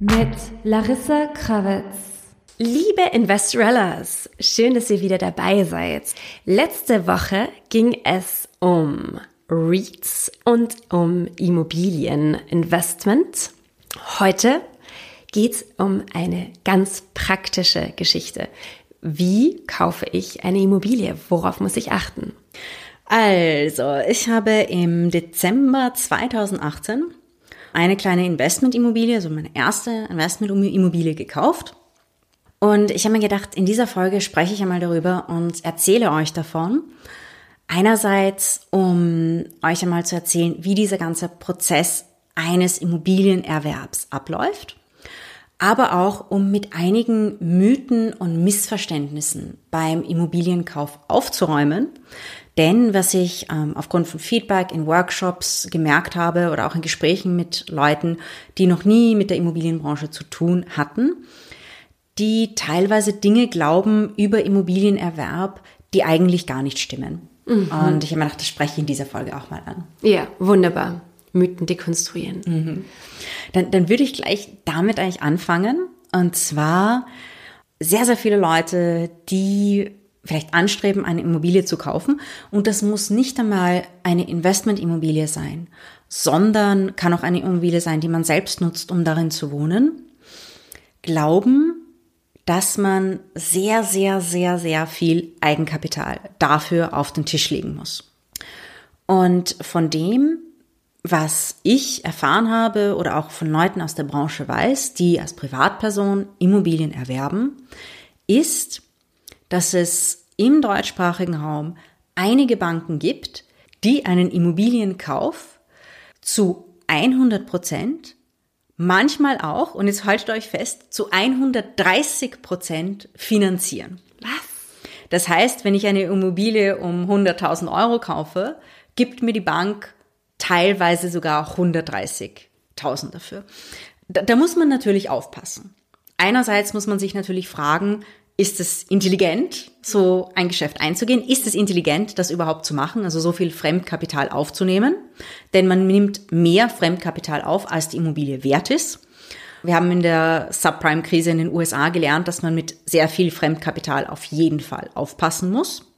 Mit Larissa Krawitz. Liebe Investorellas, schön, dass ihr wieder dabei seid. Letzte Woche ging es um REITs und um Immobilieninvestment. Heute geht es um eine ganz praktische Geschichte. Wie kaufe ich eine Immobilie? Worauf muss ich achten? Also, ich habe im Dezember 2018 eine kleine Investmentimmobilie, also meine erste Investmentimmobilie gekauft. Und ich habe mir gedacht, in dieser Folge spreche ich einmal darüber und erzähle euch davon. Einerseits, um euch einmal zu erzählen, wie dieser ganze Prozess eines Immobilienerwerbs abläuft, aber auch um mit einigen Mythen und Missverständnissen beim Immobilienkauf aufzuräumen. Denn was ich ähm, aufgrund von Feedback in Workshops gemerkt habe oder auch in Gesprächen mit Leuten, die noch nie mit der Immobilienbranche zu tun hatten, die teilweise Dinge glauben über Immobilienerwerb, die eigentlich gar nicht stimmen. Mhm. Und ich habe mir gedacht, das spreche ich in dieser Folge auch mal an. Ja, wunderbar. Mythen dekonstruieren. Mhm. Dann, dann würde ich gleich damit eigentlich anfangen. Und zwar sehr, sehr viele Leute, die vielleicht anstreben, eine Immobilie zu kaufen. Und das muss nicht einmal eine Investmentimmobilie sein, sondern kann auch eine Immobilie sein, die man selbst nutzt, um darin zu wohnen. Glauben, dass man sehr, sehr, sehr, sehr viel Eigenkapital dafür auf den Tisch legen muss. Und von dem, was ich erfahren habe oder auch von Leuten aus der Branche weiß, die als Privatperson Immobilien erwerben, ist, dass es im deutschsprachigen Raum einige Banken gibt, die einen Immobilienkauf zu 100 Prozent manchmal auch, und jetzt haltet euch fest, zu 130 Prozent finanzieren. Was? Das heißt, wenn ich eine Immobilie um 100.000 Euro kaufe, gibt mir die Bank teilweise sogar 130.000 dafür. Da, da muss man natürlich aufpassen. Einerseits muss man sich natürlich fragen, ist es intelligent, so ein Geschäft einzugehen? Ist es intelligent, das überhaupt zu machen, also so viel Fremdkapital aufzunehmen? Denn man nimmt mehr Fremdkapital auf, als die Immobilie wert ist. Wir haben in der Subprime-Krise in den USA gelernt, dass man mit sehr viel Fremdkapital auf jeden Fall aufpassen muss.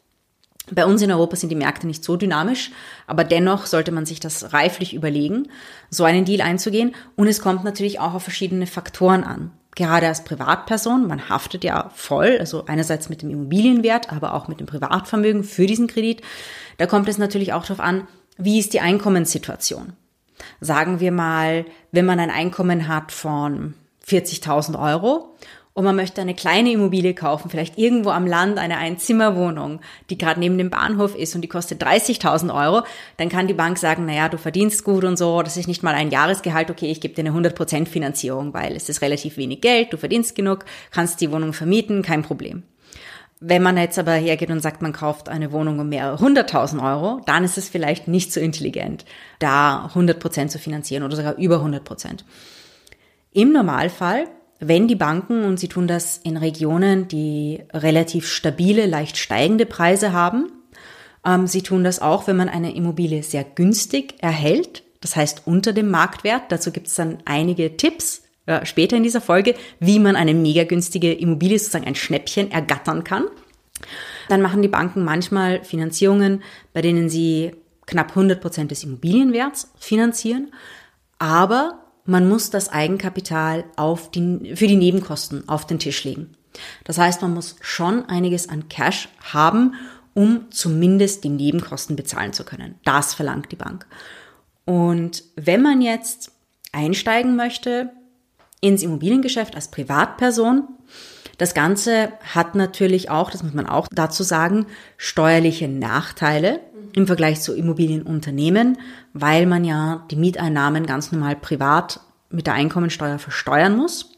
Bei uns in Europa sind die Märkte nicht so dynamisch, aber dennoch sollte man sich das reiflich überlegen, so einen Deal einzugehen. Und es kommt natürlich auch auf verschiedene Faktoren an gerade als Privatperson, man haftet ja voll, also einerseits mit dem Immobilienwert, aber auch mit dem Privatvermögen für diesen Kredit. Da kommt es natürlich auch darauf an, wie ist die Einkommenssituation. Sagen wir mal, wenn man ein Einkommen hat von 40.000 Euro und man möchte eine kleine Immobilie kaufen, vielleicht irgendwo am Land eine Einzimmerwohnung, die gerade neben dem Bahnhof ist und die kostet 30.000 Euro, dann kann die Bank sagen, naja, du verdienst gut und so, das ist nicht mal ein Jahresgehalt, okay, ich gebe dir eine 100% Finanzierung, weil es ist relativ wenig Geld, du verdienst genug, kannst die Wohnung vermieten, kein Problem. Wenn man jetzt aber hergeht und sagt, man kauft eine Wohnung um mehrere hunderttausend Euro, dann ist es vielleicht nicht so intelligent, da 100 Prozent zu finanzieren oder sogar über 100 Prozent. Im Normalfall wenn die Banken, und sie tun das in Regionen, die relativ stabile, leicht steigende Preise haben, ähm, sie tun das auch, wenn man eine Immobilie sehr günstig erhält, das heißt unter dem Marktwert. Dazu gibt es dann einige Tipps äh, später in dieser Folge, wie man eine mega günstige Immobilie, sozusagen ein Schnäppchen, ergattern kann. Dann machen die Banken manchmal Finanzierungen, bei denen sie knapp 100 Prozent des Immobilienwerts finanzieren. Aber man muss das Eigenkapital auf die, für die Nebenkosten auf den Tisch legen. Das heißt, man muss schon einiges an Cash haben, um zumindest die Nebenkosten bezahlen zu können. Das verlangt die Bank. Und wenn man jetzt einsteigen möchte ins Immobiliengeschäft als Privatperson, das Ganze hat natürlich auch, das muss man auch dazu sagen, steuerliche Nachteile im Vergleich zu Immobilienunternehmen, weil man ja die Mieteinnahmen ganz normal privat mit der Einkommensteuer versteuern muss.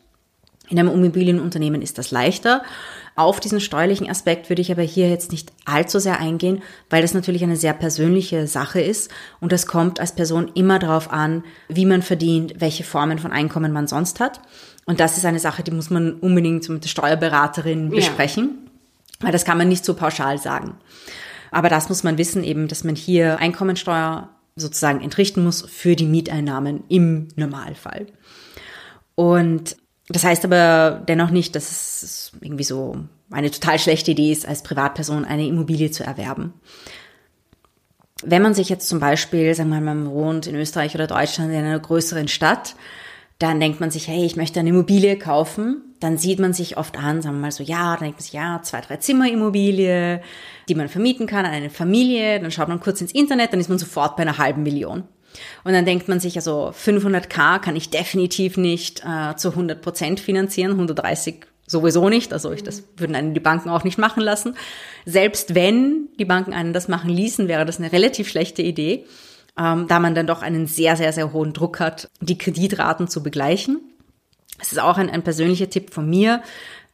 In einem Immobilienunternehmen ist das leichter, Auf diesen steuerlichen Aspekt würde ich aber hier jetzt nicht allzu sehr eingehen, weil das natürlich eine sehr persönliche Sache ist und das kommt als Person immer darauf an, wie man verdient, welche Formen von Einkommen man sonst hat. Und das ist eine Sache, die muss man unbedingt mit der Steuerberaterin besprechen, ja. weil das kann man nicht so pauschal sagen. Aber das muss man wissen eben, dass man hier Einkommensteuer sozusagen entrichten muss für die Mieteinnahmen im Normalfall. Und das heißt aber dennoch nicht, dass es irgendwie so eine total schlechte Idee ist, als Privatperson eine Immobilie zu erwerben. Wenn man sich jetzt zum Beispiel, sagen wir mal, man wohnt in Österreich oder Deutschland in einer größeren Stadt, dann denkt man sich, hey, ich möchte eine Immobilie kaufen. Dann sieht man sich oft an, sagen wir mal so, ja, dann denkt man sich, ja, zwei, drei Zimmer Immobilie, die man vermieten kann an eine Familie. Dann schaut man kurz ins Internet, dann ist man sofort bei einer halben Million. Und dann denkt man sich, also 500k kann ich definitiv nicht äh, zu 100 Prozent finanzieren, 130 sowieso nicht. Also ich, das würden einen die Banken auch nicht machen lassen. Selbst wenn die Banken einen das machen ließen, wäre das eine relativ schlechte Idee, ähm, da man dann doch einen sehr, sehr, sehr hohen Druck hat, die Kreditraten zu begleichen. Es ist auch ein, ein persönlicher Tipp von mir.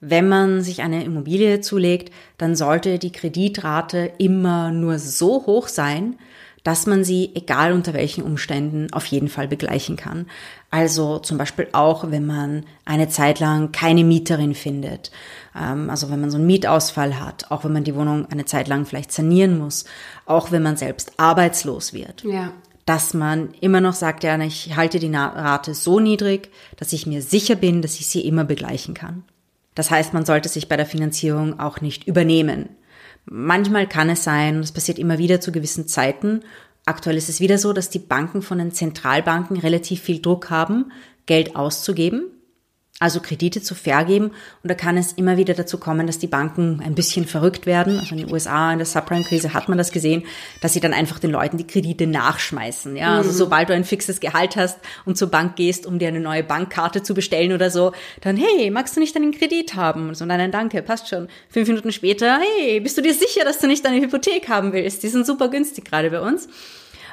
Wenn man sich eine Immobilie zulegt, dann sollte die Kreditrate immer nur so hoch sein, dass man sie, egal unter welchen Umständen, auf jeden Fall begleichen kann. Also zum Beispiel auch, wenn man eine Zeit lang keine Mieterin findet, also wenn man so einen Mietausfall hat, auch wenn man die Wohnung eine Zeit lang vielleicht sanieren muss, auch wenn man selbst arbeitslos wird. Ja. Dass man immer noch sagt, ja, ich halte die Rate so niedrig, dass ich mir sicher bin, dass ich sie immer begleichen kann. Das heißt, man sollte sich bei der Finanzierung auch nicht übernehmen. Manchmal kann es sein, und es passiert immer wieder zu gewissen Zeiten, aktuell ist es wieder so, dass die Banken von den Zentralbanken relativ viel Druck haben, Geld auszugeben also Kredite zu vergeben. Und da kann es immer wieder dazu kommen, dass die Banken ein bisschen verrückt werden. Also in den USA in der Subprime-Krise hat man das gesehen, dass sie dann einfach den Leuten die Kredite nachschmeißen. Ja, also mhm. sobald du ein fixes Gehalt hast und zur Bank gehst, um dir eine neue Bankkarte zu bestellen oder so, dann hey, magst du nicht einen Kredit haben? Und so, nein, nein, danke, passt schon. Fünf Minuten später, hey, bist du dir sicher, dass du nicht eine Hypothek haben willst? Die sind super günstig gerade bei uns.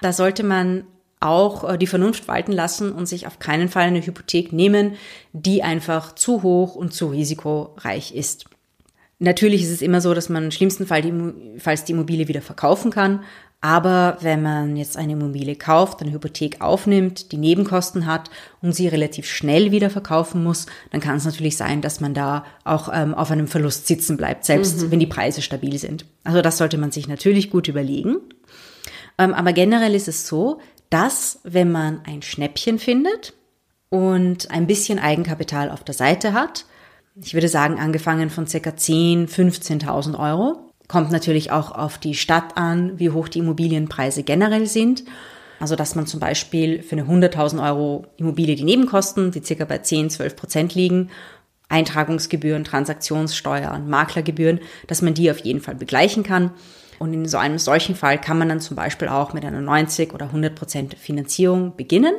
Da sollte man auch äh, die Vernunft walten lassen und sich auf keinen Fall eine Hypothek nehmen, die einfach zu hoch und zu risikoreich ist. Natürlich ist es immer so, dass man im schlimmsten Fall die, falls die Immobilie wieder verkaufen kann. Aber wenn man jetzt eine Immobilie kauft, eine Hypothek aufnimmt, die Nebenkosten hat und sie relativ schnell wieder verkaufen muss, dann kann es natürlich sein, dass man da auch ähm, auf einem Verlust sitzen bleibt, selbst mhm. wenn die Preise stabil sind. Also das sollte man sich natürlich gut überlegen. Ähm, aber generell ist es so, dass, wenn man ein Schnäppchen findet und ein bisschen Eigenkapital auf der Seite hat, ich würde sagen, angefangen von circa 10, 15.000 Euro, kommt natürlich auch auf die Stadt an, wie hoch die Immobilienpreise generell sind. Also, dass man zum Beispiel für eine 100.000 Euro Immobilie die Nebenkosten, die circa bei 10, 12 Prozent liegen, Eintragungsgebühren, Transaktionssteuern, Maklergebühren, dass man die auf jeden Fall begleichen kann. Und in so einem solchen Fall kann man dann zum Beispiel auch mit einer 90 oder 100 Prozent Finanzierung beginnen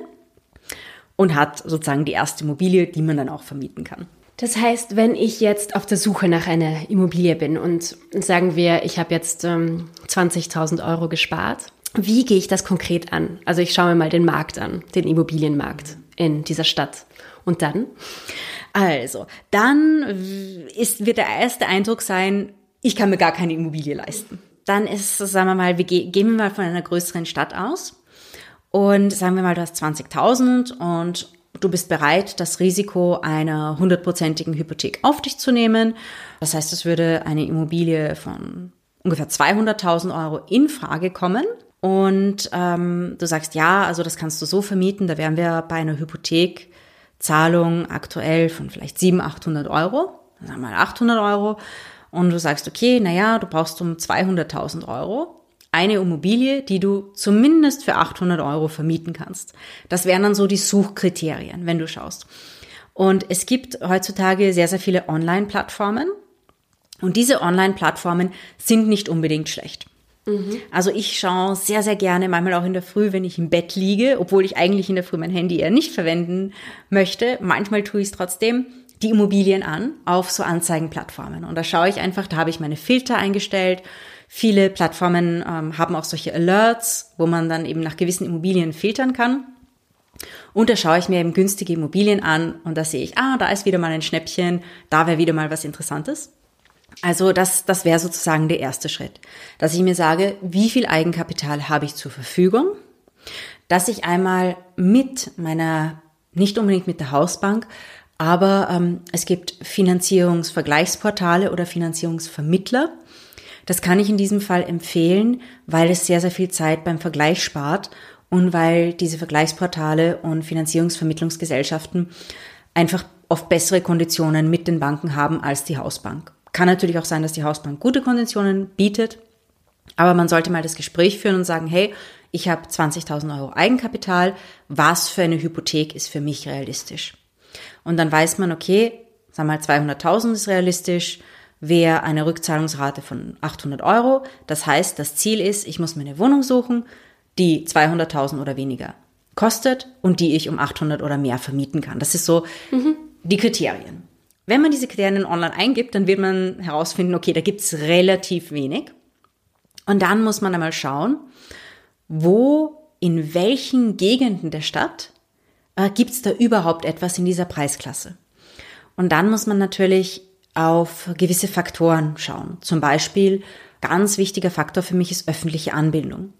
und hat sozusagen die erste Immobilie, die man dann auch vermieten kann. Das heißt, wenn ich jetzt auf der Suche nach einer Immobilie bin und sagen wir, ich habe jetzt ähm, 20.000 Euro gespart, wie gehe ich das konkret an? Also ich schaue mir mal den Markt an, den Immobilienmarkt in dieser Stadt. Und dann? Also, dann ist, wird der erste Eindruck sein, ich kann mir gar keine Immobilie leisten dann ist, sagen wir mal, wir gehen wir mal von einer größeren Stadt aus und sagen wir mal, du hast 20.000 und du bist bereit, das Risiko einer hundertprozentigen Hypothek auf dich zu nehmen. Das heißt, es würde eine Immobilie von ungefähr 200.000 Euro in Frage kommen. Und ähm, du sagst, ja, also das kannst du so vermieten, da wären wir bei einer Hypothekzahlung aktuell von vielleicht 700, 800 Euro, sagen wir mal 800 Euro und du sagst, okay, naja, du brauchst um 200.000 Euro eine Immobilie, die du zumindest für 800 Euro vermieten kannst. Das wären dann so die Suchkriterien, wenn du schaust. Und es gibt heutzutage sehr, sehr viele Online-Plattformen. Und diese Online-Plattformen sind nicht unbedingt schlecht. Mhm. Also ich schaue sehr, sehr gerne, manchmal auch in der Früh, wenn ich im Bett liege, obwohl ich eigentlich in der Früh mein Handy eher nicht verwenden möchte. Manchmal tue ich es trotzdem die Immobilien an auf so Anzeigenplattformen. Und da schaue ich einfach, da habe ich meine Filter eingestellt. Viele Plattformen ähm, haben auch solche Alerts, wo man dann eben nach gewissen Immobilien filtern kann. Und da schaue ich mir eben günstige Immobilien an und da sehe ich, ah, da ist wieder mal ein Schnäppchen, da wäre wieder mal was Interessantes. Also das, das wäre sozusagen der erste Schritt, dass ich mir sage, wie viel Eigenkapital habe ich zur Verfügung, dass ich einmal mit meiner, nicht unbedingt mit der Hausbank, aber ähm, es gibt Finanzierungsvergleichsportale oder Finanzierungsvermittler. Das kann ich in diesem Fall empfehlen, weil es sehr, sehr viel Zeit beim Vergleich spart und weil diese Vergleichsportale und Finanzierungsvermittlungsgesellschaften einfach oft bessere Konditionen mit den Banken haben als die Hausbank. Kann natürlich auch sein, dass die Hausbank gute Konditionen bietet, aber man sollte mal das Gespräch führen und sagen, hey, ich habe 20.000 Euro Eigenkapital, was für eine Hypothek ist für mich realistisch? Und dann weiß man, okay, sagen wir mal 200.000 ist realistisch, wäre eine Rückzahlungsrate von 800 Euro. Das heißt, das Ziel ist, ich muss mir eine Wohnung suchen, die 200.000 oder weniger kostet und die ich um 800 oder mehr vermieten kann. Das ist so mhm. die Kriterien. Wenn man diese Kriterien online eingibt, dann wird man herausfinden, okay, da gibt's relativ wenig. Und dann muss man einmal schauen, wo, in welchen Gegenden der Stadt äh, gibt es da überhaupt etwas in dieser Preisklasse? Und dann muss man natürlich auf gewisse Faktoren schauen. Zum Beispiel, ganz wichtiger Faktor für mich ist öffentliche Anbindung.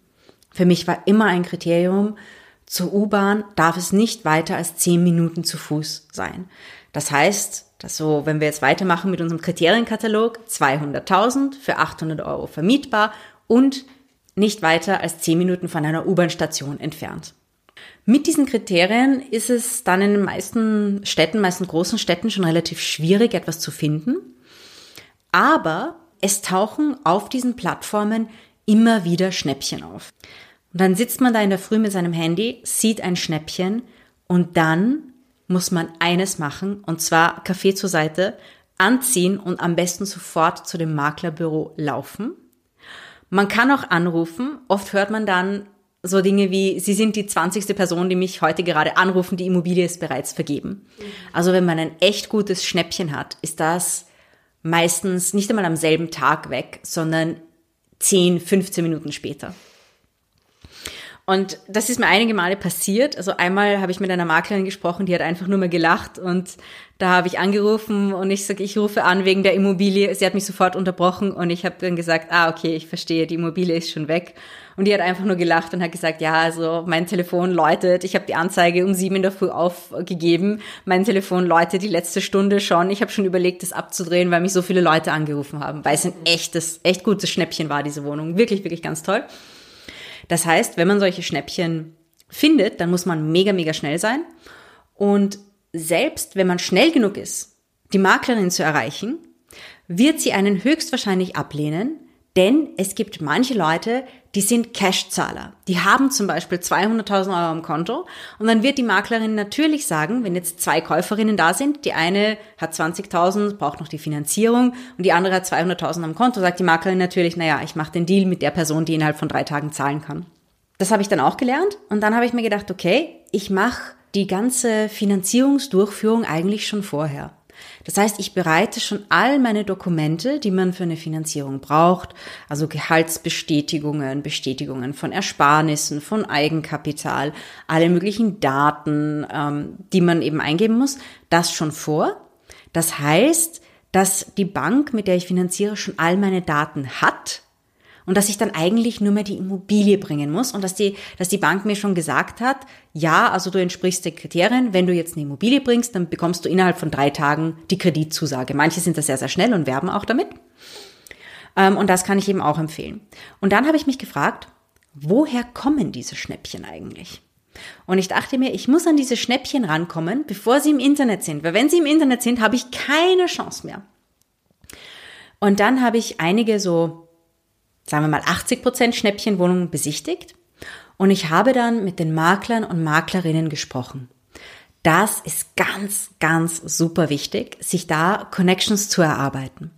Für mich war immer ein Kriterium, zur U-Bahn darf es nicht weiter als zehn Minuten zu Fuß sein. Das heißt, dass so, wenn wir jetzt weitermachen mit unserem Kriterienkatalog, 200.000 für 800 Euro vermietbar und nicht weiter als zehn Minuten von einer U-Bahn-Station entfernt. Mit diesen Kriterien ist es dann in den meisten Städten, meisten großen Städten schon relativ schwierig, etwas zu finden. Aber es tauchen auf diesen Plattformen immer wieder Schnäppchen auf. Und dann sitzt man da in der Früh mit seinem Handy, sieht ein Schnäppchen und dann muss man eines machen und zwar Kaffee zur Seite, anziehen und am besten sofort zu dem Maklerbüro laufen. Man kann auch anrufen. Oft hört man dann, so Dinge wie, Sie sind die 20. Person, die mich heute gerade anrufen, die Immobilie ist bereits vergeben. Also wenn man ein echt gutes Schnäppchen hat, ist das meistens nicht einmal am selben Tag weg, sondern 10, 15 Minuten später. Und das ist mir einige Male passiert. Also einmal habe ich mit einer Maklerin gesprochen, die hat einfach nur mal gelacht und da habe ich angerufen und ich sage, ich rufe an wegen der Immobilie. Sie hat mich sofort unterbrochen und ich habe dann gesagt, ah, okay, ich verstehe, die Immobilie ist schon weg. Und die hat einfach nur gelacht und hat gesagt, ja, also mein Telefon läutet. Ich habe die Anzeige um sieben in der Früh aufgegeben. Mein Telefon läutet die letzte Stunde schon. Ich habe schon überlegt, das abzudrehen, weil mich so viele Leute angerufen haben, weil es ein echtes, echt gutes Schnäppchen war, diese Wohnung. Wirklich, wirklich ganz toll. Das heißt, wenn man solche Schnäppchen findet, dann muss man mega, mega schnell sein. Und selbst wenn man schnell genug ist, die Maklerin zu erreichen, wird sie einen höchstwahrscheinlich ablehnen, denn es gibt manche Leute, die sind Cash-Zahler. Die haben zum Beispiel 200.000 Euro am Konto und dann wird die Maklerin natürlich sagen, wenn jetzt zwei Käuferinnen da sind, die eine hat 20.000, braucht noch die Finanzierung und die andere hat 200.000 am Konto, sagt die Maklerin natürlich, naja, ich mache den Deal mit der Person, die innerhalb von drei Tagen zahlen kann. Das habe ich dann auch gelernt und dann habe ich mir gedacht, okay, ich mache die ganze Finanzierungsdurchführung eigentlich schon vorher. Das heißt, ich bereite schon all meine Dokumente, die man für eine Finanzierung braucht, also Gehaltsbestätigungen, Bestätigungen von Ersparnissen, von Eigenkapital, alle möglichen Daten, ähm, die man eben eingeben muss, das schon vor. Das heißt, dass die Bank, mit der ich finanziere, schon all meine Daten hat und dass ich dann eigentlich nur mehr die Immobilie bringen muss und dass die, dass die Bank mir schon gesagt hat, ja, also du entsprichst den Kriterien, wenn du jetzt eine Immobilie bringst, dann bekommst du innerhalb von drei Tagen die Kreditzusage. Manche sind da sehr, sehr schnell und werben auch damit. Ähm, und das kann ich eben auch empfehlen. Und dann habe ich mich gefragt, woher kommen diese Schnäppchen eigentlich? Und ich dachte mir, ich muss an diese Schnäppchen rankommen, bevor sie im Internet sind. Weil wenn sie im Internet sind, habe ich keine Chance mehr. Und dann habe ich einige so sagen wir mal 80 Prozent Schnäppchenwohnungen besichtigt und ich habe dann mit den Maklern und Maklerinnen gesprochen. Das ist ganz, ganz super wichtig, sich da Connections zu erarbeiten.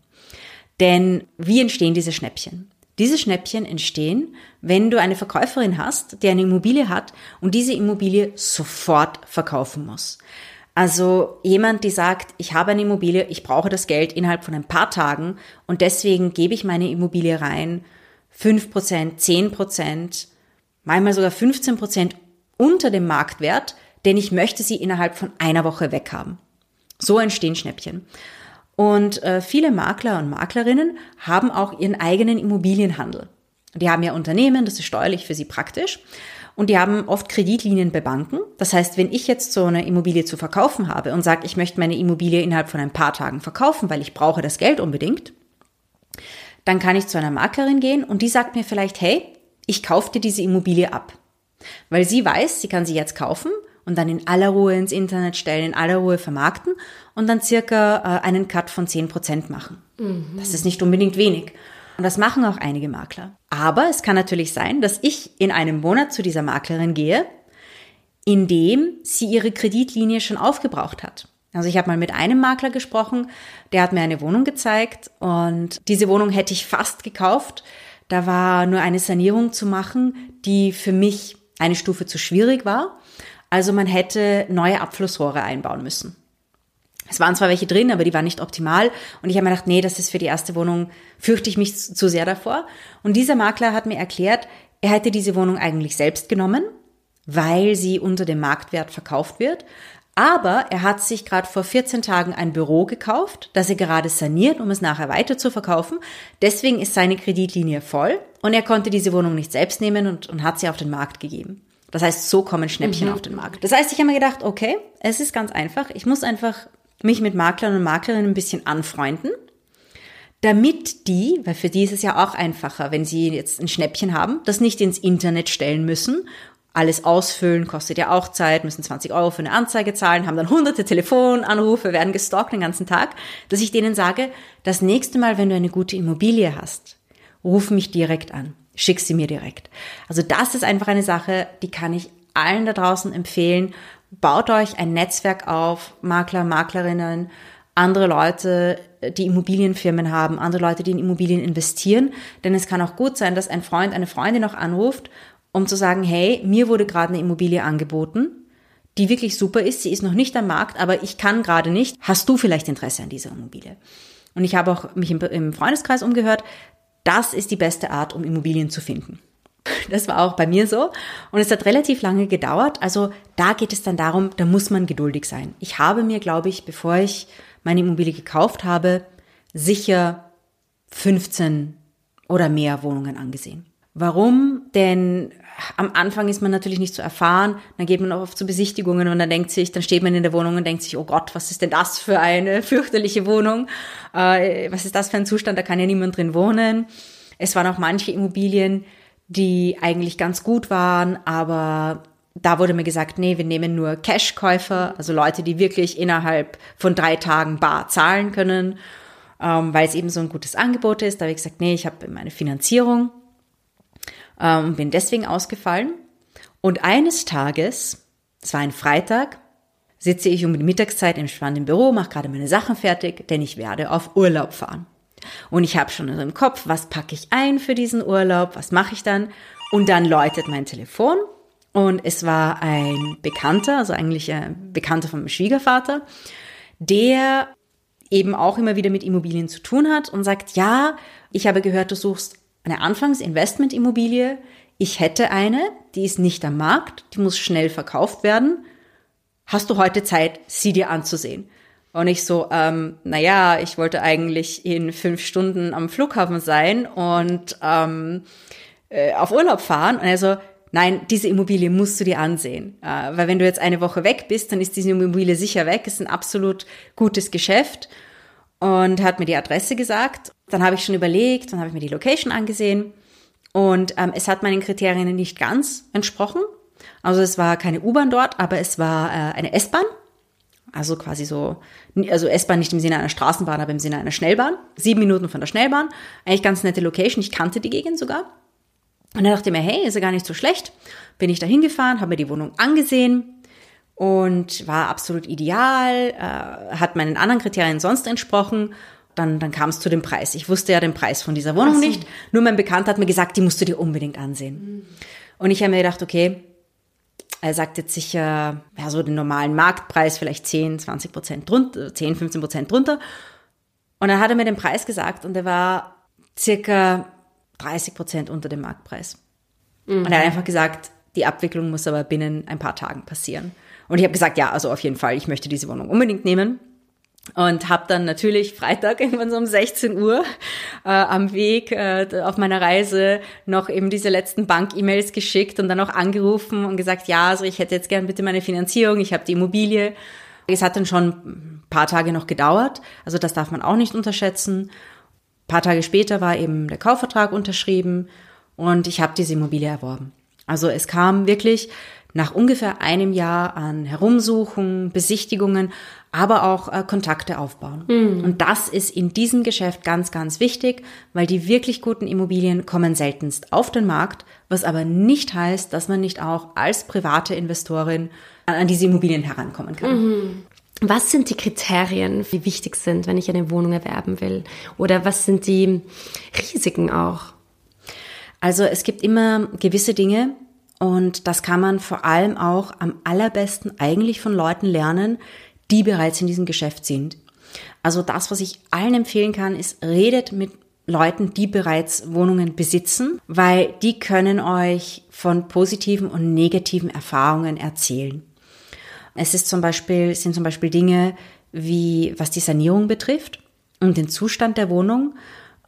Denn wie entstehen diese Schnäppchen? Diese Schnäppchen entstehen, wenn du eine Verkäuferin hast, die eine Immobilie hat und diese Immobilie sofort verkaufen muss. Also jemand, die sagt, ich habe eine Immobilie, ich brauche das Geld innerhalb von ein paar Tagen und deswegen gebe ich meine Immobilie rein 5%, 10%, manchmal sogar 15% unter dem Marktwert, denn ich möchte sie innerhalb von einer Woche weghaben. So entstehen Schnäppchen. Und äh, viele Makler und Maklerinnen haben auch ihren eigenen Immobilienhandel. Die haben ja Unternehmen, das ist steuerlich für sie praktisch. Und die haben oft Kreditlinien bei Banken. Das heißt, wenn ich jetzt so eine Immobilie zu verkaufen habe und sage, ich möchte meine Immobilie innerhalb von ein paar Tagen verkaufen, weil ich brauche das Geld unbedingt, dann kann ich zu einer Maklerin gehen und die sagt mir vielleicht, hey, ich kaufe dir diese Immobilie ab. Weil sie weiß, sie kann sie jetzt kaufen und dann in aller Ruhe ins Internet stellen, in aller Ruhe vermarkten und dann circa äh, einen Cut von 10% machen. Mhm. Das ist nicht unbedingt wenig. Und das machen auch einige Makler. Aber es kann natürlich sein, dass ich in einem Monat zu dieser Maklerin gehe, in dem sie ihre Kreditlinie schon aufgebraucht hat. Also ich habe mal mit einem Makler gesprochen, der hat mir eine Wohnung gezeigt und diese Wohnung hätte ich fast gekauft. Da war nur eine Sanierung zu machen, die für mich eine Stufe zu schwierig war. Also man hätte neue Abflussrohre einbauen müssen. Es waren zwar welche drin, aber die waren nicht optimal. Und ich habe mir gedacht, nee, das ist für die erste Wohnung, fürchte ich mich zu sehr davor. Und dieser Makler hat mir erklärt, er hätte diese Wohnung eigentlich selbst genommen, weil sie unter dem Marktwert verkauft wird. Aber er hat sich gerade vor 14 Tagen ein Büro gekauft, das er gerade saniert, um es nachher weiter zu verkaufen. Deswegen ist seine Kreditlinie voll und er konnte diese Wohnung nicht selbst nehmen und, und hat sie auf den Markt gegeben. Das heißt, so kommen Schnäppchen mhm. auf den Markt. Das heißt, ich habe mir gedacht, okay, es ist ganz einfach. Ich muss einfach mich mit Maklern und Maklerinnen ein bisschen anfreunden, damit die, weil für die ist es ja auch einfacher, wenn sie jetzt ein Schnäppchen haben, das nicht ins Internet stellen müssen. Alles ausfüllen kostet ja auch Zeit, müssen 20 Euro für eine Anzeige zahlen, haben dann hunderte Telefonanrufe, werden gestalkt den ganzen Tag, dass ich denen sage, das nächste Mal, wenn du eine gute Immobilie hast, ruf mich direkt an, schick sie mir direkt. Also das ist einfach eine Sache, die kann ich allen da draußen empfehlen baut euch ein Netzwerk auf, Makler, Maklerinnen, andere Leute, die Immobilienfirmen haben, andere Leute, die in Immobilien investieren. Denn es kann auch gut sein, dass ein Freund, eine Freundin noch anruft, um zu sagen, hey, mir wurde gerade eine Immobilie angeboten, die wirklich super ist, sie ist noch nicht am Markt, aber ich kann gerade nicht. Hast du vielleicht Interesse an dieser Immobilie? Und ich habe auch mich im Freundeskreis umgehört. Das ist die beste Art, um Immobilien zu finden. Das war auch bei mir so. Und es hat relativ lange gedauert. Also da geht es dann darum, da muss man geduldig sein. Ich habe mir, glaube ich, bevor ich meine Immobilie gekauft habe, sicher 15 oder mehr Wohnungen angesehen. Warum? Denn am Anfang ist man natürlich nicht so erfahren, dann geht man auch oft zu Besichtigungen und dann denkt sich, dann steht man in der Wohnung und denkt sich, oh Gott, was ist denn das für eine fürchterliche Wohnung? Äh, was ist das für ein Zustand? Da kann ja niemand drin wohnen. Es waren auch manche Immobilien, die eigentlich ganz gut waren, aber da wurde mir gesagt, nee, wir nehmen nur Cash-Käufer, also Leute, die wirklich innerhalb von drei Tagen bar zahlen können, ähm, weil es eben so ein gutes Angebot ist. Da habe ich gesagt, nee, ich habe meine Finanzierung ähm, und ähm, bin deswegen ausgefallen. Und eines Tages, es war ein Freitag, sitze ich um die Mittagszeit im spannenden Büro, mache gerade meine Sachen fertig, denn ich werde auf Urlaub fahren. Und ich habe schon im Kopf, was packe ich ein für diesen Urlaub, was mache ich dann? Und dann läutet mein Telefon und es war ein Bekannter, also eigentlich ein Bekannter vom Schwiegervater, der eben auch immer wieder mit Immobilien zu tun hat und sagt, ja, ich habe gehört, du suchst eine Anfangsinvestmentimmobilie. Ich hätte eine, die ist nicht am Markt, die muss schnell verkauft werden. Hast du heute Zeit, sie dir anzusehen? Und ich so, ähm, naja, ich wollte eigentlich in fünf Stunden am Flughafen sein und ähm, äh, auf Urlaub fahren. Und er so, nein, diese Immobilie musst du dir ansehen. Äh, weil wenn du jetzt eine Woche weg bist, dann ist diese Immobilie sicher weg. Ist ein absolut gutes Geschäft. Und hat mir die Adresse gesagt. Dann habe ich schon überlegt, dann habe ich mir die Location angesehen. Und ähm, es hat meinen Kriterien nicht ganz entsprochen. Also es war keine U-Bahn dort, aber es war äh, eine S-Bahn. Also quasi so, also S-Bahn nicht im Sinne einer Straßenbahn, aber im Sinne einer Schnellbahn. Sieben Minuten von der Schnellbahn. Eigentlich ganz nette Location. Ich kannte die Gegend sogar. Und dann dachte ich mir, hey, ist ja gar nicht so schlecht. Bin ich da hingefahren, habe mir die Wohnung angesehen und war absolut ideal, äh, hat meinen anderen Kriterien sonst entsprochen. Dann, dann kam es zu dem Preis. Ich wusste ja den Preis von dieser Wohnung so. nicht. Nur mein Bekannter hat mir gesagt, die musst du dir unbedingt ansehen. Mhm. Und ich habe mir gedacht, okay, er sagt jetzt sicher, ja, so den normalen Marktpreis vielleicht 10, 20 Prozent drunter, 10, 15 Prozent drunter. Und dann hat er mir den Preis gesagt und der war circa 30 Prozent unter dem Marktpreis. Mhm. Und er hat einfach gesagt, die Abwicklung muss aber binnen ein paar Tagen passieren. Und ich habe gesagt, ja, also auf jeden Fall, ich möchte diese Wohnung unbedingt nehmen. Und habe dann natürlich Freitag irgendwann so um 16 Uhr äh, am Weg äh, auf meiner Reise noch eben diese letzten Bank-E-Mails geschickt und dann auch angerufen und gesagt, ja, also ich hätte jetzt gern bitte meine Finanzierung, ich habe die Immobilie. Es hat dann schon ein paar Tage noch gedauert, also das darf man auch nicht unterschätzen. Ein paar Tage später war eben der Kaufvertrag unterschrieben und ich habe diese Immobilie erworben. Also es kam wirklich nach ungefähr einem Jahr an Herumsuchen, Besichtigungen, aber auch äh, Kontakte aufbauen. Mhm. Und das ist in diesem Geschäft ganz, ganz wichtig, weil die wirklich guten Immobilien kommen seltenst auf den Markt, was aber nicht heißt, dass man nicht auch als private Investorin an, an diese Immobilien herankommen kann. Mhm. Was sind die Kriterien, die wichtig sind, wenn ich eine Wohnung erwerben will? Oder was sind die Risiken auch? Also es gibt immer gewisse Dinge, und das kann man vor allem auch am allerbesten eigentlich von Leuten lernen, die bereits in diesem Geschäft sind. Also das, was ich allen empfehlen kann, ist, redet mit Leuten, die bereits Wohnungen besitzen, weil die können euch von positiven und negativen Erfahrungen erzählen. Es ist zum Beispiel, sind zum Beispiel Dinge wie, was die Sanierung betrifft und den Zustand der Wohnung,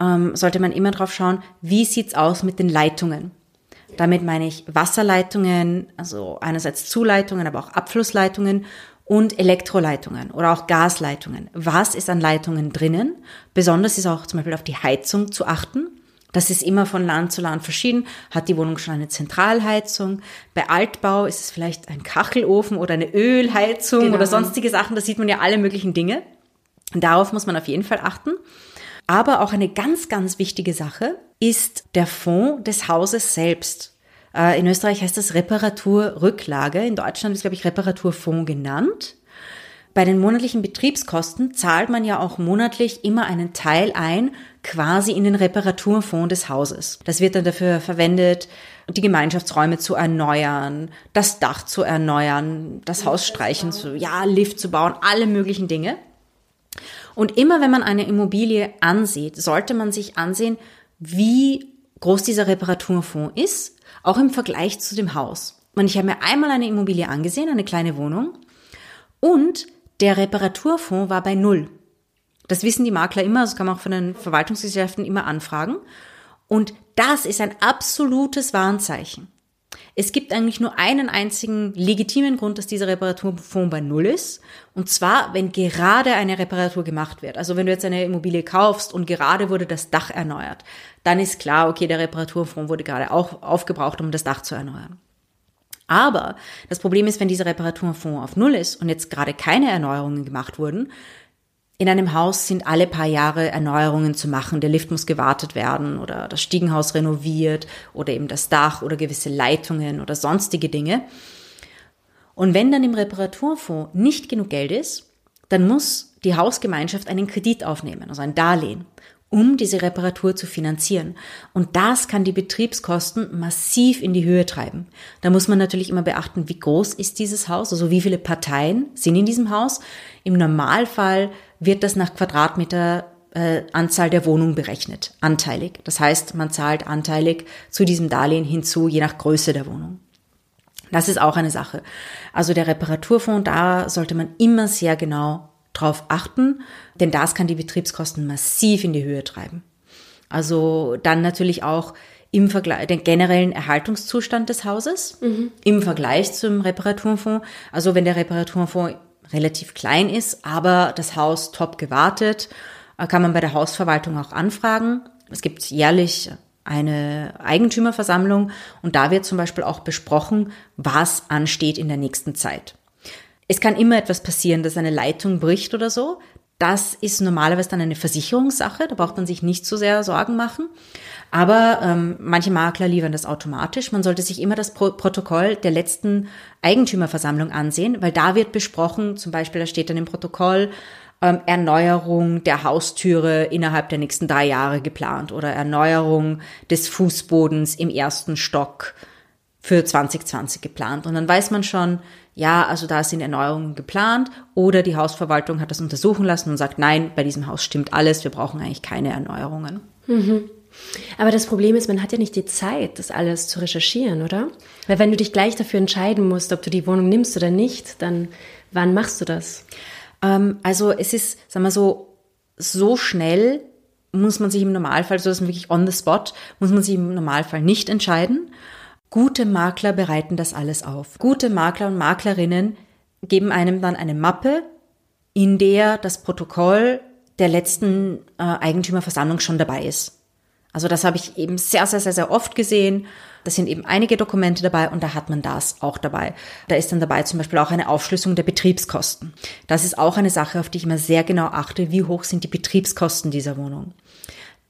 ähm, sollte man immer drauf schauen, wie sieht's aus mit den Leitungen. Damit meine ich Wasserleitungen, also einerseits Zuleitungen, aber auch Abflussleitungen und Elektroleitungen oder auch Gasleitungen. Was ist an Leitungen drinnen? Besonders ist auch zum Beispiel auf die Heizung zu achten. Das ist immer von Land zu Land verschieden. Hat die Wohnung schon eine Zentralheizung? Bei Altbau ist es vielleicht ein Kachelofen oder eine Ölheizung genau. oder sonstige Sachen. Da sieht man ja alle möglichen Dinge. darauf muss man auf jeden Fall achten. Aber auch eine ganz, ganz wichtige Sache ist der Fonds des Hauses selbst. Äh, in Österreich heißt das Reparaturrücklage. In Deutschland ist, glaube ich, Reparaturfonds genannt. Bei den monatlichen Betriebskosten zahlt man ja auch monatlich immer einen Teil ein, quasi in den Reparaturfonds des Hauses. Das wird dann dafür verwendet, die Gemeinschaftsräume zu erneuern, das Dach zu erneuern, das Haus streichen zu, ja, Lift zu bauen, alle möglichen Dinge. Und immer wenn man eine Immobilie ansieht, sollte man sich ansehen, wie groß dieser Reparaturfonds ist auch im Vergleich zu dem Haus. Und ich habe mir einmal eine Immobilie angesehen, eine kleine Wohnung, und der Reparaturfonds war bei null. Das wissen die Makler immer, das kann man auch von den Verwaltungsgesellschaften immer anfragen. Und das ist ein absolutes Warnzeichen. Es gibt eigentlich nur einen einzigen legitimen Grund, dass dieser Reparaturfonds bei Null ist. Und zwar, wenn gerade eine Reparatur gemacht wird. Also wenn du jetzt eine Immobilie kaufst und gerade wurde das Dach erneuert, dann ist klar, okay, der Reparaturfonds wurde gerade auch aufgebraucht, um das Dach zu erneuern. Aber das Problem ist, wenn dieser Reparaturfonds auf Null ist und jetzt gerade keine Erneuerungen gemacht wurden, in einem Haus sind alle paar Jahre Erneuerungen zu machen. Der Lift muss gewartet werden oder das Stiegenhaus renoviert oder eben das Dach oder gewisse Leitungen oder sonstige Dinge. Und wenn dann im Reparaturfonds nicht genug Geld ist, dann muss die Hausgemeinschaft einen Kredit aufnehmen, also ein Darlehen, um diese Reparatur zu finanzieren. Und das kann die Betriebskosten massiv in die Höhe treiben. Da muss man natürlich immer beachten, wie groß ist dieses Haus, also wie viele Parteien sind in diesem Haus. Im Normalfall wird das nach Quadratmeter äh, Anzahl der Wohnung berechnet, anteilig. Das heißt, man zahlt anteilig zu diesem Darlehen hinzu, je nach Größe der Wohnung. Das ist auch eine Sache. Also der Reparaturfonds, da sollte man immer sehr genau drauf achten, denn das kann die Betriebskosten massiv in die Höhe treiben. Also dann natürlich auch im Vergleich, den generellen Erhaltungszustand des Hauses mhm. im Vergleich zum Reparaturfonds. Also wenn der Reparaturfonds relativ klein ist, aber das Haus top gewartet, äh, kann man bei der Hausverwaltung auch anfragen. Es gibt jährlich eine Eigentümerversammlung und da wird zum Beispiel auch besprochen, was ansteht in der nächsten Zeit. Es kann immer etwas passieren, dass eine Leitung bricht oder so. Das ist normalerweise dann eine Versicherungssache, da braucht man sich nicht so sehr Sorgen machen. Aber ähm, manche Makler liefern das automatisch. Man sollte sich immer das Pro Protokoll der letzten Eigentümerversammlung ansehen, weil da wird besprochen, zum Beispiel, da steht dann im Protokoll, ähm, Erneuerung der Haustüre innerhalb der nächsten drei Jahre geplant oder Erneuerung des Fußbodens im ersten Stock für 2020 geplant. Und dann weiß man schon, ja, also da sind Erneuerungen geplant oder die Hausverwaltung hat das untersuchen lassen und sagt, nein, bei diesem Haus stimmt alles, wir brauchen eigentlich keine Erneuerungen. Mhm. Aber das Problem ist, man hat ja nicht die Zeit, das alles zu recherchieren, oder? Weil wenn du dich gleich dafür entscheiden musst, ob du die Wohnung nimmst oder nicht, dann wann machst du das? Ähm, also es ist, sagen wir so, so schnell muss man sich im Normalfall, so dass man wirklich on the spot, muss man sich im Normalfall nicht entscheiden. Gute Makler bereiten das alles auf. Gute Makler und Maklerinnen geben einem dann eine Mappe, in der das Protokoll der letzten äh, Eigentümerversammlung schon dabei ist. Also das habe ich eben sehr, sehr, sehr, sehr oft gesehen. Da sind eben einige Dokumente dabei und da hat man das auch dabei. Da ist dann dabei zum Beispiel auch eine Aufschlüsselung der Betriebskosten. Das ist auch eine Sache, auf die ich immer sehr genau achte, wie hoch sind die Betriebskosten dieser Wohnung.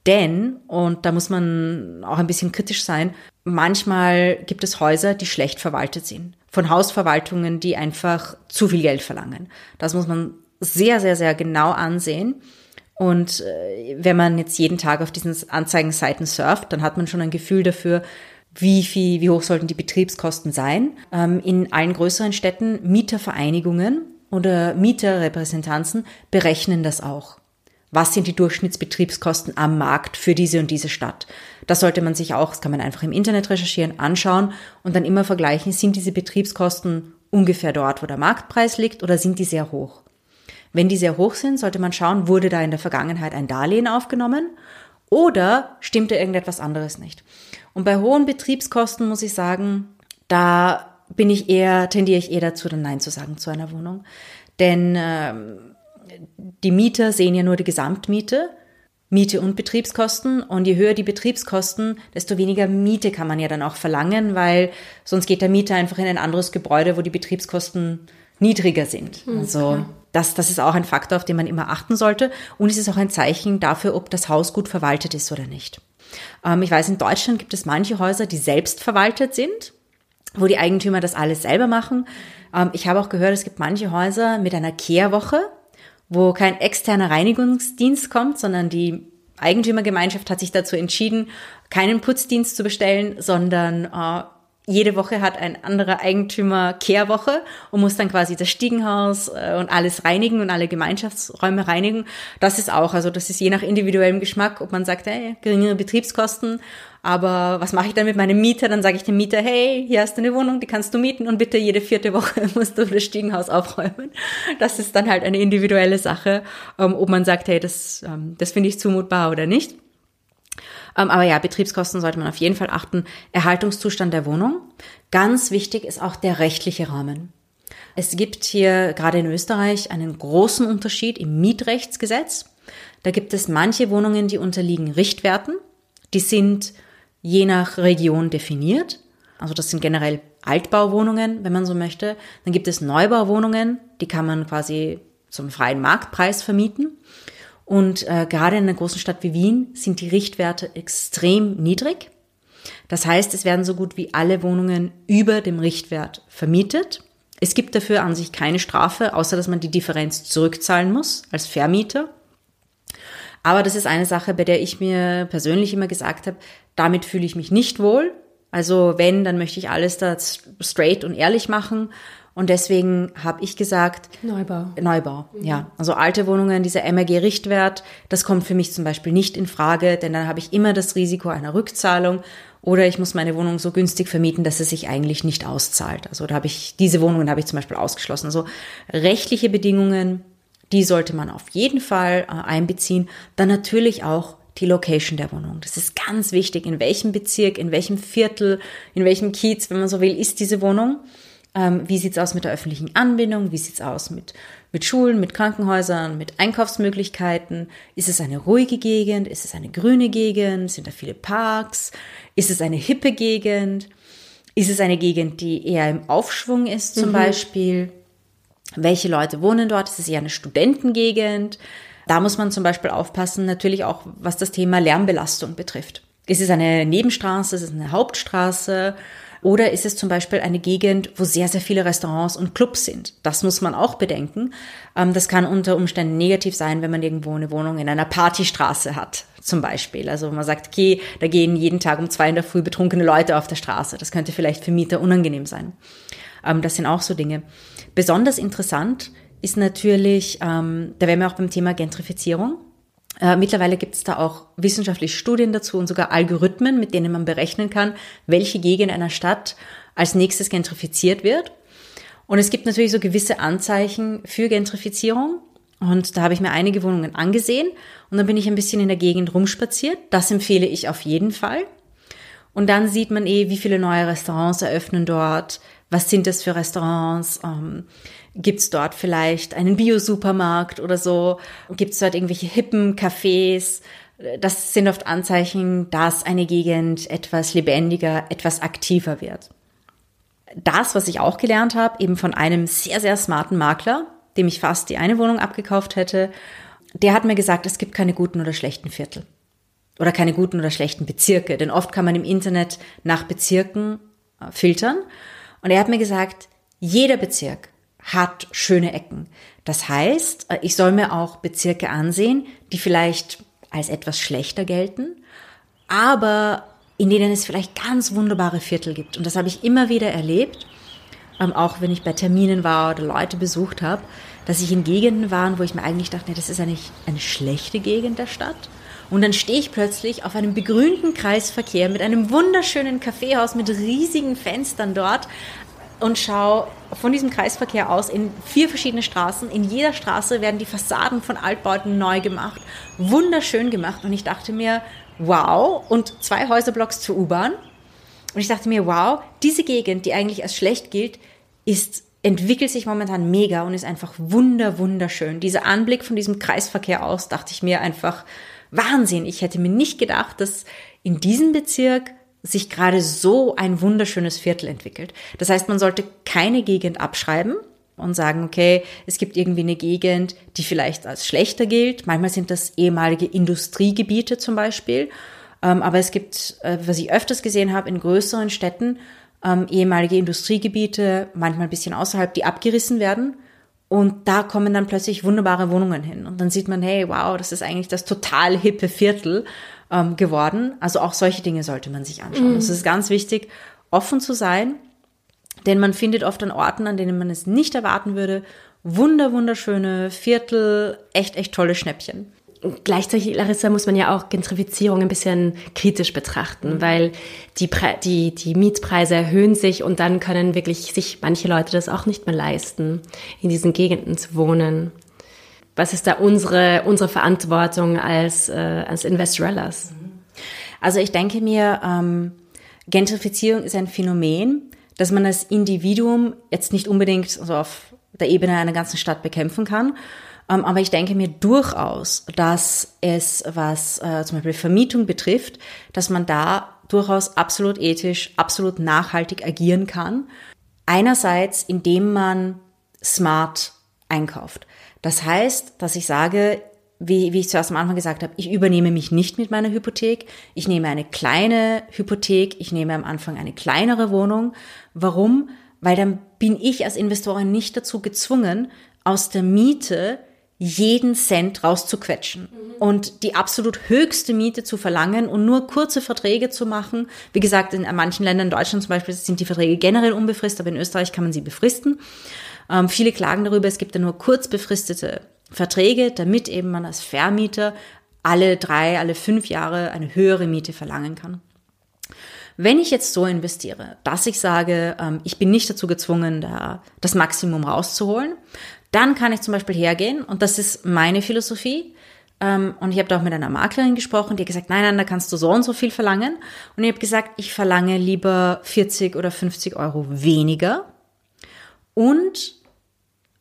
Denn, und da muss man auch ein bisschen kritisch sein, manchmal gibt es Häuser, die schlecht verwaltet sind. Von Hausverwaltungen, die einfach zu viel Geld verlangen. Das muss man sehr, sehr, sehr genau ansehen. Und äh, wenn man jetzt jeden Tag auf diesen Anzeigenseiten surft, dann hat man schon ein Gefühl dafür, wie viel, wie hoch sollten die Betriebskosten sein. Ähm, in allen größeren Städten Mietervereinigungen oder Mieterrepräsentanzen berechnen das auch. Was sind die Durchschnittsbetriebskosten am Markt für diese und diese Stadt? Das sollte man sich auch, das kann man einfach im Internet recherchieren, anschauen und dann immer vergleichen, sind diese Betriebskosten ungefähr dort, wo der Marktpreis liegt oder sind die sehr hoch? Wenn die sehr hoch sind, sollte man schauen, wurde da in der Vergangenheit ein Darlehen aufgenommen oder stimmte irgendetwas anderes nicht. Und bei hohen Betriebskosten muss ich sagen, da bin ich eher, tendiere ich eher dazu, dann Nein zu sagen zu einer Wohnung. Denn ähm, die Mieter sehen ja nur die Gesamtmiete, Miete und Betriebskosten. Und je höher die Betriebskosten, desto weniger Miete kann man ja dann auch verlangen, weil sonst geht der Mieter einfach in ein anderes Gebäude, wo die Betriebskosten niedriger sind. Mhm, also klar. Das, das ist auch ein Faktor, auf den man immer achten sollte. Und es ist auch ein Zeichen dafür, ob das Haus gut verwaltet ist oder nicht. Ähm, ich weiß, in Deutschland gibt es manche Häuser, die selbst verwaltet sind, wo die Eigentümer das alles selber machen. Ähm, ich habe auch gehört, es gibt manche Häuser mit einer Kehrwoche, wo kein externer Reinigungsdienst kommt, sondern die Eigentümergemeinschaft hat sich dazu entschieden, keinen Putzdienst zu bestellen, sondern äh, jede Woche hat ein anderer Eigentümer Kehrwoche und muss dann quasi das Stiegenhaus äh, und alles reinigen und alle Gemeinschaftsräume reinigen. Das ist auch, also das ist je nach individuellem Geschmack, ob man sagt, hey, geringere Betriebskosten, aber was mache ich dann mit meinem Mieter? Dann sage ich dem Mieter, hey, hier hast du eine Wohnung, die kannst du mieten und bitte jede vierte Woche musst du das Stiegenhaus aufräumen. Das ist dann halt eine individuelle Sache, ähm, ob man sagt, hey, das, ähm, das finde ich zumutbar oder nicht. Ähm, aber ja, Betriebskosten sollte man auf jeden Fall achten. Erhaltungszustand der Wohnung. Ganz wichtig ist auch der rechtliche Rahmen. Es gibt hier gerade in Österreich einen großen Unterschied im Mietrechtsgesetz. Da gibt es manche Wohnungen, die unterliegen Richtwerten. Die sind je nach Region definiert. Also das sind generell Altbauwohnungen, wenn man so möchte. Dann gibt es Neubauwohnungen, die kann man quasi zum freien Marktpreis vermieten. Und äh, gerade in einer großen Stadt wie Wien sind die Richtwerte extrem niedrig. Das heißt, es werden so gut wie alle Wohnungen über dem Richtwert vermietet. Es gibt dafür an sich keine Strafe, außer dass man die Differenz zurückzahlen muss als Vermieter. Aber das ist eine Sache, bei der ich mir persönlich immer gesagt habe, damit fühle ich mich nicht wohl. Also wenn, dann möchte ich alles da straight und ehrlich machen und deswegen habe ich gesagt, Neubau. Neubau, mhm. ja. Also alte Wohnungen, dieser MRG-Richtwert, das kommt für mich zum Beispiel nicht in Frage, denn dann habe ich immer das Risiko einer Rückzahlung oder ich muss meine Wohnung so günstig vermieten, dass es sich eigentlich nicht auszahlt. Also da habe ich, diese Wohnungen habe ich zum Beispiel ausgeschlossen. Also rechtliche Bedingungen, die sollte man auf jeden Fall äh, einbeziehen. Dann natürlich auch die Location der Wohnung. Das ist ganz wichtig. In welchem Bezirk, in welchem Viertel, in welchem Kiez, wenn man so will, ist diese Wohnung. Ähm, wie sieht's aus mit der öffentlichen Anbindung? Wie sieht's aus mit, mit Schulen, mit Krankenhäusern, mit Einkaufsmöglichkeiten? Ist es eine ruhige Gegend? Ist es eine grüne Gegend? Sind da viele Parks? Ist es eine hippe Gegend? Ist es eine Gegend, die eher im Aufschwung ist zum mhm. Beispiel? Welche Leute wohnen dort? Ist es eher eine Studentengegend? Da muss man zum Beispiel aufpassen, natürlich auch was das Thema Lärmbelastung betrifft. Ist es eine Nebenstraße? Ist es eine Hauptstraße? Oder ist es zum Beispiel eine Gegend, wo sehr, sehr viele Restaurants und Clubs sind? Das muss man auch bedenken. Ähm, das kann unter Umständen negativ sein, wenn man irgendwo eine Wohnung in einer Partystraße hat, zum Beispiel. Also man sagt, okay, da gehen jeden Tag um zwei in der Früh betrunkene Leute auf der Straße. Das könnte vielleicht für Mieter unangenehm sein. Ähm, das sind auch so Dinge. Besonders interessant ist natürlich, ähm, da wären wir auch beim Thema Gentrifizierung. Äh, mittlerweile gibt es da auch wissenschaftliche Studien dazu und sogar Algorithmen, mit denen man berechnen kann, welche Gegend einer Stadt als nächstes gentrifiziert wird. Und es gibt natürlich so gewisse Anzeichen für Gentrifizierung. Und da habe ich mir einige Wohnungen angesehen und dann bin ich ein bisschen in der Gegend rumspaziert. Das empfehle ich auf jeden Fall. Und dann sieht man eh, wie viele neue Restaurants eröffnen dort. Was sind das für Restaurants? Ähm, Gibt es dort vielleicht einen Bio-Supermarkt oder so? Gibt es dort irgendwelche hippen Cafés? Das sind oft Anzeichen, dass eine Gegend etwas lebendiger, etwas aktiver wird. Das, was ich auch gelernt habe, eben von einem sehr, sehr smarten Makler, dem ich fast die eine Wohnung abgekauft hätte, der hat mir gesagt, es gibt keine guten oder schlechten Viertel oder keine guten oder schlechten Bezirke, denn oft kann man im Internet nach Bezirken äh, filtern. Und er hat mir gesagt, jeder Bezirk hat schöne Ecken. Das heißt, äh, ich soll mir auch Bezirke ansehen, die vielleicht als etwas schlechter gelten, aber in denen es vielleicht ganz wunderbare Viertel gibt. Und das habe ich immer wieder erlebt, ähm, auch wenn ich bei Terminen war oder Leute besucht habe, dass ich in Gegenden war, wo ich mir eigentlich dachte, nee, das ist eigentlich eine schlechte Gegend der Stadt. Und dann stehe ich plötzlich auf einem begrünten Kreisverkehr mit einem wunderschönen Kaffeehaus mit riesigen Fenstern dort und schaue von diesem Kreisverkehr aus in vier verschiedene Straßen. In jeder Straße werden die Fassaden von Altbauten neu gemacht, wunderschön gemacht. Und ich dachte mir, wow, und zwei Häuserblocks zur U-Bahn. Und ich dachte mir, wow, diese Gegend, die eigentlich als schlecht gilt, ist entwickelt sich momentan mega und ist einfach wunder, wunderschön. Dieser Anblick von diesem Kreisverkehr aus, dachte ich mir einfach, Wahnsinn. Ich hätte mir nicht gedacht, dass in diesem Bezirk sich gerade so ein wunderschönes Viertel entwickelt. Das heißt, man sollte keine Gegend abschreiben und sagen, okay, es gibt irgendwie eine Gegend, die vielleicht als schlechter gilt. Manchmal sind das ehemalige Industriegebiete zum Beispiel. Ähm, aber es gibt, äh, was ich öfters gesehen habe, in größeren Städten, ähm, ehemalige Industriegebiete, manchmal ein bisschen außerhalb, die abgerissen werden. Und da kommen dann plötzlich wunderbare Wohnungen hin. Und dann sieht man, hey, wow, das ist eigentlich das total hippe Viertel ähm, geworden. Also auch solche Dinge sollte man sich anschauen. Mhm. Es ist ganz wichtig, offen zu sein, denn man findet oft an Orten, an denen man es nicht erwarten würde, wunder, wunderschöne Viertel, echt, echt tolle Schnäppchen. Gleichzeitig, Larissa, muss man ja auch Gentrifizierung ein bisschen kritisch betrachten, mhm. weil die, Pre die, die Mietpreise erhöhen sich und dann können wirklich sich manche Leute das auch nicht mehr leisten, in diesen Gegenden zu wohnen. Was ist da unsere, unsere Verantwortung als, äh, als Investorellas? Also ich denke mir, ähm, Gentrifizierung ist ein Phänomen, das man als Individuum jetzt nicht unbedingt so auf der Ebene einer ganzen Stadt bekämpfen kann. Ähm, aber ich denke mir durchaus, dass es, was äh, zum Beispiel Vermietung betrifft, dass man da durchaus absolut ethisch, absolut nachhaltig agieren kann. Einerseits, indem man smart einkauft. Das heißt, dass ich sage, wie, wie ich zuerst am Anfang gesagt habe, ich übernehme mich nicht mit meiner Hypothek. Ich nehme eine kleine Hypothek, ich nehme am Anfang eine kleinere Wohnung. Warum? Weil dann bin ich als Investorin nicht dazu gezwungen, aus der Miete jeden Cent rauszuquetschen mhm. und die absolut höchste Miete zu verlangen und nur kurze Verträge zu machen. Wie gesagt, in manchen Ländern, in Deutschland zum Beispiel, sind die Verträge generell unbefristet, aber in Österreich kann man sie befristen. Ähm, viele klagen darüber, es gibt ja nur kurz befristete Verträge, damit eben man als Vermieter alle drei, alle fünf Jahre eine höhere Miete verlangen kann. Wenn ich jetzt so investiere, dass ich sage, ähm, ich bin nicht dazu gezwungen, da das Maximum rauszuholen, dann kann ich zum Beispiel hergehen und das ist meine Philosophie. Ähm, und ich habe auch mit einer Maklerin gesprochen, die hat gesagt, nein, nein, da kannst du so und so viel verlangen. Und ich habe gesagt, ich verlange lieber 40 oder 50 Euro weniger und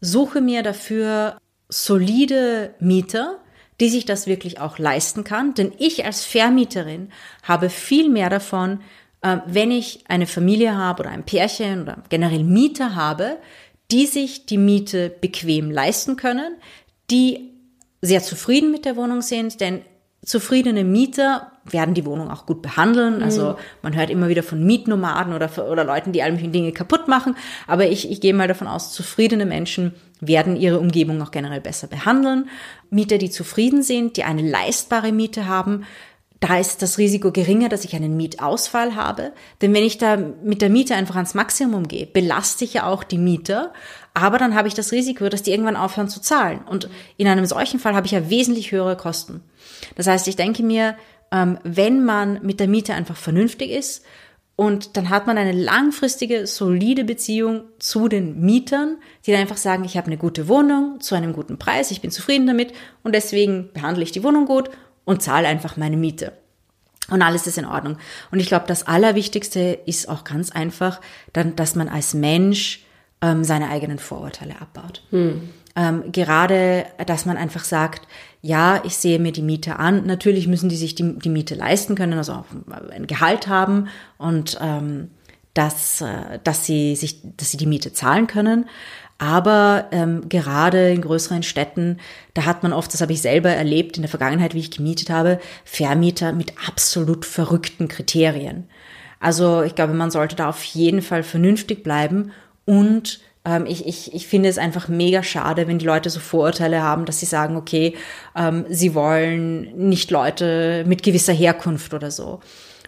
suche mir dafür solide Mieter, die sich das wirklich auch leisten kann. Denn ich als Vermieterin habe viel mehr davon, äh, wenn ich eine Familie habe oder ein Pärchen oder generell Mieter habe, die sich die Miete bequem leisten können, die sehr zufrieden mit der Wohnung sind, denn zufriedene Mieter werden die Wohnung auch gut behandeln. Also mhm. man hört immer wieder von Mietnomaden oder, oder Leuten, die all möglichen Dinge kaputt machen. Aber ich, ich gehe mal davon aus, zufriedene Menschen werden ihre Umgebung auch generell besser behandeln. Mieter, die zufrieden sind, die eine leistbare Miete haben, da ist das Risiko geringer, dass ich einen Mietausfall habe. Denn wenn ich da mit der Miete einfach ans Maximum gehe, belaste ich ja auch die Mieter. Aber dann habe ich das Risiko, dass die irgendwann aufhören zu zahlen. Und in einem solchen Fall habe ich ja wesentlich höhere Kosten. Das heißt, ich denke mir, ähm, wenn man mit der Miete einfach vernünftig ist Und dann hat man eine langfristige, solide Beziehung zu den Mietern, die dann einfach sagen, ich habe eine gute Wohnung zu einem guten Preis, ich bin zufrieden damit und deswegen behandle ich die Wohnung gut und zahle einfach meine Miete. Und alles ist in Ordnung. Und ich glaube, das Allerwichtigste ist auch ganz einfach, dann, dass man als Mensch ähm, seine eigenen Vorurteile abbaut. Hm. Ähm, gerade, dass man einfach sagt, ja, ich sehe mir die Miete an. Natürlich müssen die sich die, die Miete leisten können, also auch ein Gehalt haben und ähm, dass, äh, dass sie sich, dass sie die Miete zahlen können. Aber ähm, gerade in größeren Städten, da hat man oft, das habe ich selber erlebt in der Vergangenheit, wie ich gemietet habe, Vermieter mit absolut verrückten Kriterien. Also ich glaube, man sollte da auf jeden Fall vernünftig bleiben und ähm, ich, ich, ich finde es einfach mega schade, wenn die Leute so Vorurteile haben, dass sie sagen, okay, ähm, sie wollen nicht Leute mit gewisser Herkunft oder so.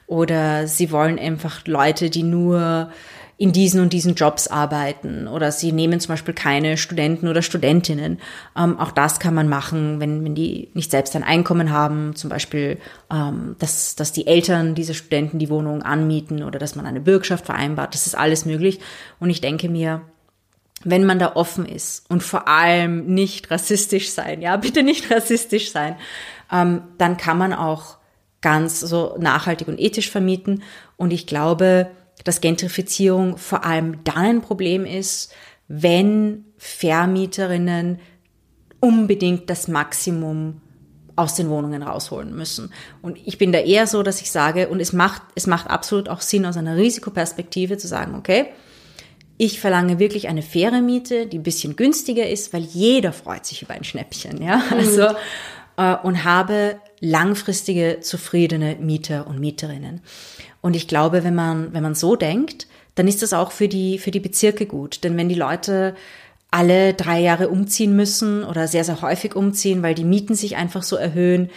Oder sie wollen einfach Leute, die nur in diesen und diesen Jobs arbeiten oder sie nehmen zum Beispiel keine Studenten oder Studentinnen. Ähm, auch das kann man machen, wenn, wenn die nicht selbst ein Einkommen haben, zum Beispiel, ähm, dass, dass die Eltern dieser Studenten die Wohnung anmieten oder dass man eine Bürgschaft vereinbart. Das ist alles möglich. Und ich denke mir, wenn man da offen ist und vor allem nicht rassistisch sein, ja, bitte nicht rassistisch sein, ähm, dann kann man auch ganz so nachhaltig und ethisch vermieten. Und ich glaube, dass Gentrifizierung vor allem dann ein Problem ist, wenn Vermieterinnen unbedingt das Maximum aus den Wohnungen rausholen müssen. Und ich bin da eher so, dass ich sage, und es macht, es macht absolut auch Sinn aus einer Risikoperspektive zu sagen, okay, ich verlange wirklich eine faire Miete, die ein bisschen günstiger ist, weil jeder freut sich über ein Schnäppchen, ja. Mhm. Also, äh, und habe langfristige, zufriedene Mieter und Mieterinnen. Und ich glaube, wenn man, wenn man so denkt, dann ist das auch für die, für die Bezirke gut. Denn wenn die Leute alle drei Jahre umziehen müssen oder sehr, sehr häufig umziehen, weil die Mieten sich einfach so erhöhen,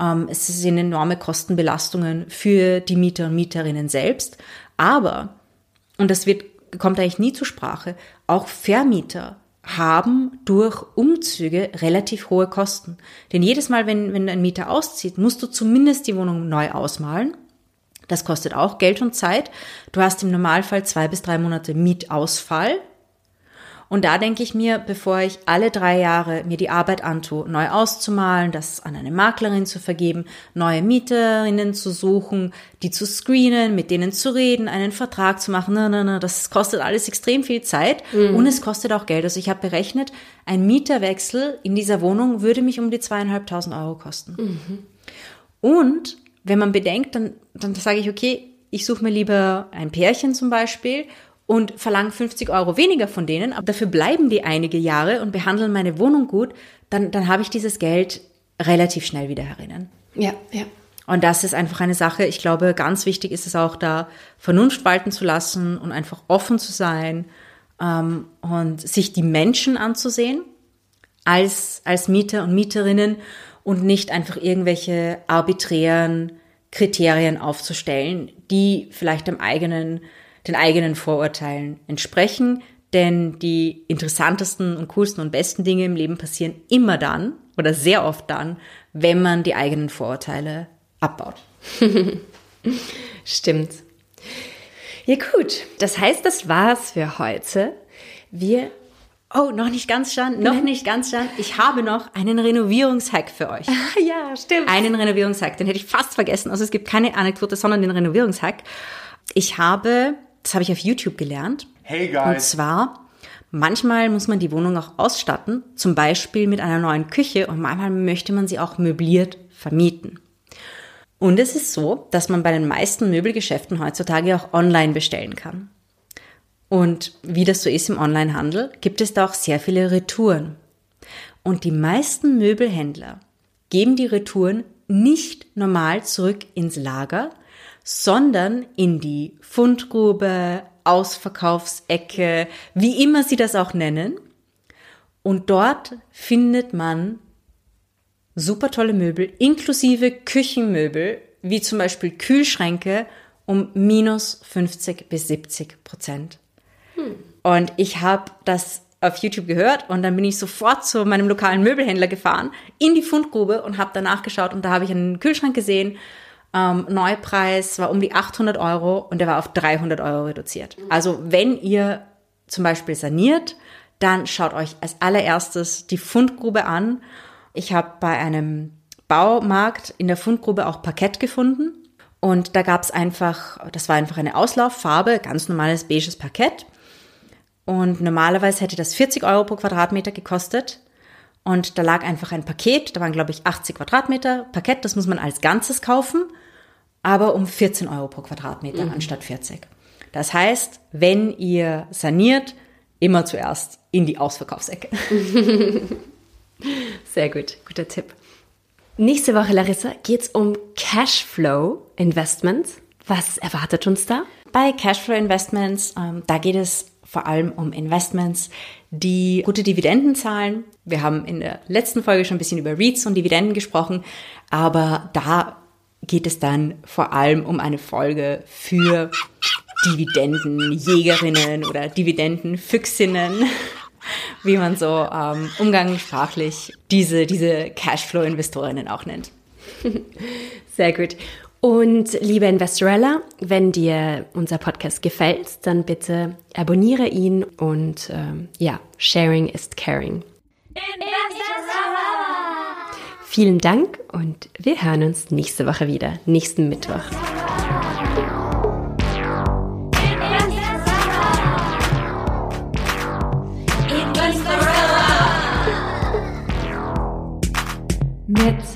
ähm, es sind enorme Kostenbelastungen für die Mieter und Mieterinnen selbst. Aber, und das wird kommt eigentlich nie zur Sprache. Auch Vermieter haben durch Umzüge relativ hohe Kosten. Denn jedes Mal, wenn, wenn ein Mieter auszieht, musst du zumindest die Wohnung neu ausmalen. Das kostet auch Geld und Zeit. Du hast im Normalfall zwei bis drei Monate Mietausfall. Und da denke ich mir, bevor ich alle drei Jahre mir die Arbeit antue, neu auszumalen, das an eine Maklerin zu vergeben, neue Mieterinnen zu suchen, die zu screenen, mit denen zu reden, einen Vertrag zu machen, na, na, na, das kostet alles extrem viel Zeit mhm. und es kostet auch Geld. Also ich habe berechnet, ein Mieterwechsel in dieser Wohnung würde mich um die zweieinhalbtausend Euro kosten. Mhm. Und wenn man bedenkt, dann, dann sage ich, okay, ich suche mir lieber ein Pärchen zum Beispiel und verlange 50 Euro weniger von denen, aber dafür bleiben die einige Jahre und behandeln meine Wohnung gut, dann, dann habe ich dieses Geld relativ schnell wieder herinnen. Ja, ja. Und das ist einfach eine Sache, ich glaube, ganz wichtig ist es auch da, Vernunft walten zu lassen und einfach offen zu sein ähm, und sich die Menschen anzusehen als, als Mieter und Mieterinnen und nicht einfach irgendwelche arbiträren Kriterien aufzustellen, die vielleicht am eigenen den eigenen Vorurteilen entsprechen, denn die interessantesten und coolsten und besten Dinge im Leben passieren immer dann oder sehr oft dann, wenn man die eigenen Vorurteile abbaut. Stimmt. Ja gut, das heißt, das war's für heute. Wir Oh, noch nicht ganz Jan, noch nicht ganz Jan. Ich habe noch einen Renovierungshack für euch. Ah, ja, stimmt. Einen Renovierungshack, den hätte ich fast vergessen. Also es gibt keine Anekdote, sondern den Renovierungshack. Ich habe das habe ich auf YouTube gelernt. Hey guys. Und zwar, manchmal muss man die Wohnung auch ausstatten, zum Beispiel mit einer neuen Küche und manchmal möchte man sie auch möbliert vermieten. Und es ist so, dass man bei den meisten Möbelgeschäften heutzutage auch online bestellen kann. Und wie das so ist im Onlinehandel, gibt es da auch sehr viele Retouren. Und die meisten Möbelhändler geben die Retouren nicht normal zurück ins Lager, sondern in die Fundgrube, Ausverkaufsecke, wie immer sie das auch nennen. Und dort findet man super tolle Möbel, inklusive Küchenmöbel, wie zum Beispiel Kühlschränke, um minus 50 bis 70 Prozent. Hm. Und ich habe das auf YouTube gehört und dann bin ich sofort zu meinem lokalen Möbelhändler gefahren, in die Fundgrube und habe danach geschaut und da habe ich einen Kühlschrank gesehen Ähm, Neupreis war um die 800 Euro und der war auf 300 Euro reduziert. Also wenn ihr zum Beispiel saniert, dann schaut euch als allererstes die Fundgrube an. Ich habe bei einem Baumarkt in der Fundgrube auch Parkett gefunden. Und da gab es einfach, das war einfach eine Auslauffarbe, ganz normales beiges Parkett. Und normalerweise hätte das 40 Euro pro Quadratmeter gekostet. Und da lag einfach ein Paket, da waren glaube ich 80 Quadratmeter Parkett, das muss man als Ganzes kaufen, aber um 14 Euro pro Quadratmeter mhm. anstatt 40. Das heißt, wenn ihr saniert, immer zuerst in die Ausverkaufsecke. Sehr gut, guter Tipp. Nächste Woche, Larissa, geht es um Cashflow Investments. Was erwartet uns da? Bei Cashflow Investments, ähm, da geht es vor allem um Investments, die gute Dividenden zahlen. Wir haben in der letzten Folge schon ein bisschen über REITs und Dividenden gesprochen, aber da geht es dann vor allem um eine Folge für Dividendenjägerinnen oder Dividendenfüchsinnen, wie man so ähm, umgangssprachlich diese, diese Cashflow-Investorinnen auch nennt. Sehr gut. Und liebe Investorella, wenn dir unser Podcast gefällt, dann bitte abonniere ihn und ähm, ja, sharing ist caring. Vielen Dank und wir hören uns nächste Woche wieder, nächsten Mittwoch. Mit La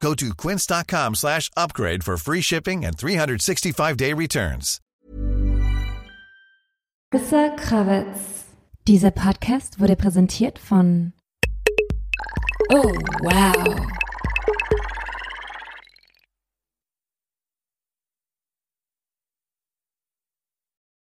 Go to quince.com slash upgrade for free shipping and 365-day returns. Krawitz. Dieser Podcast wurde präsentiert von Oh, wow.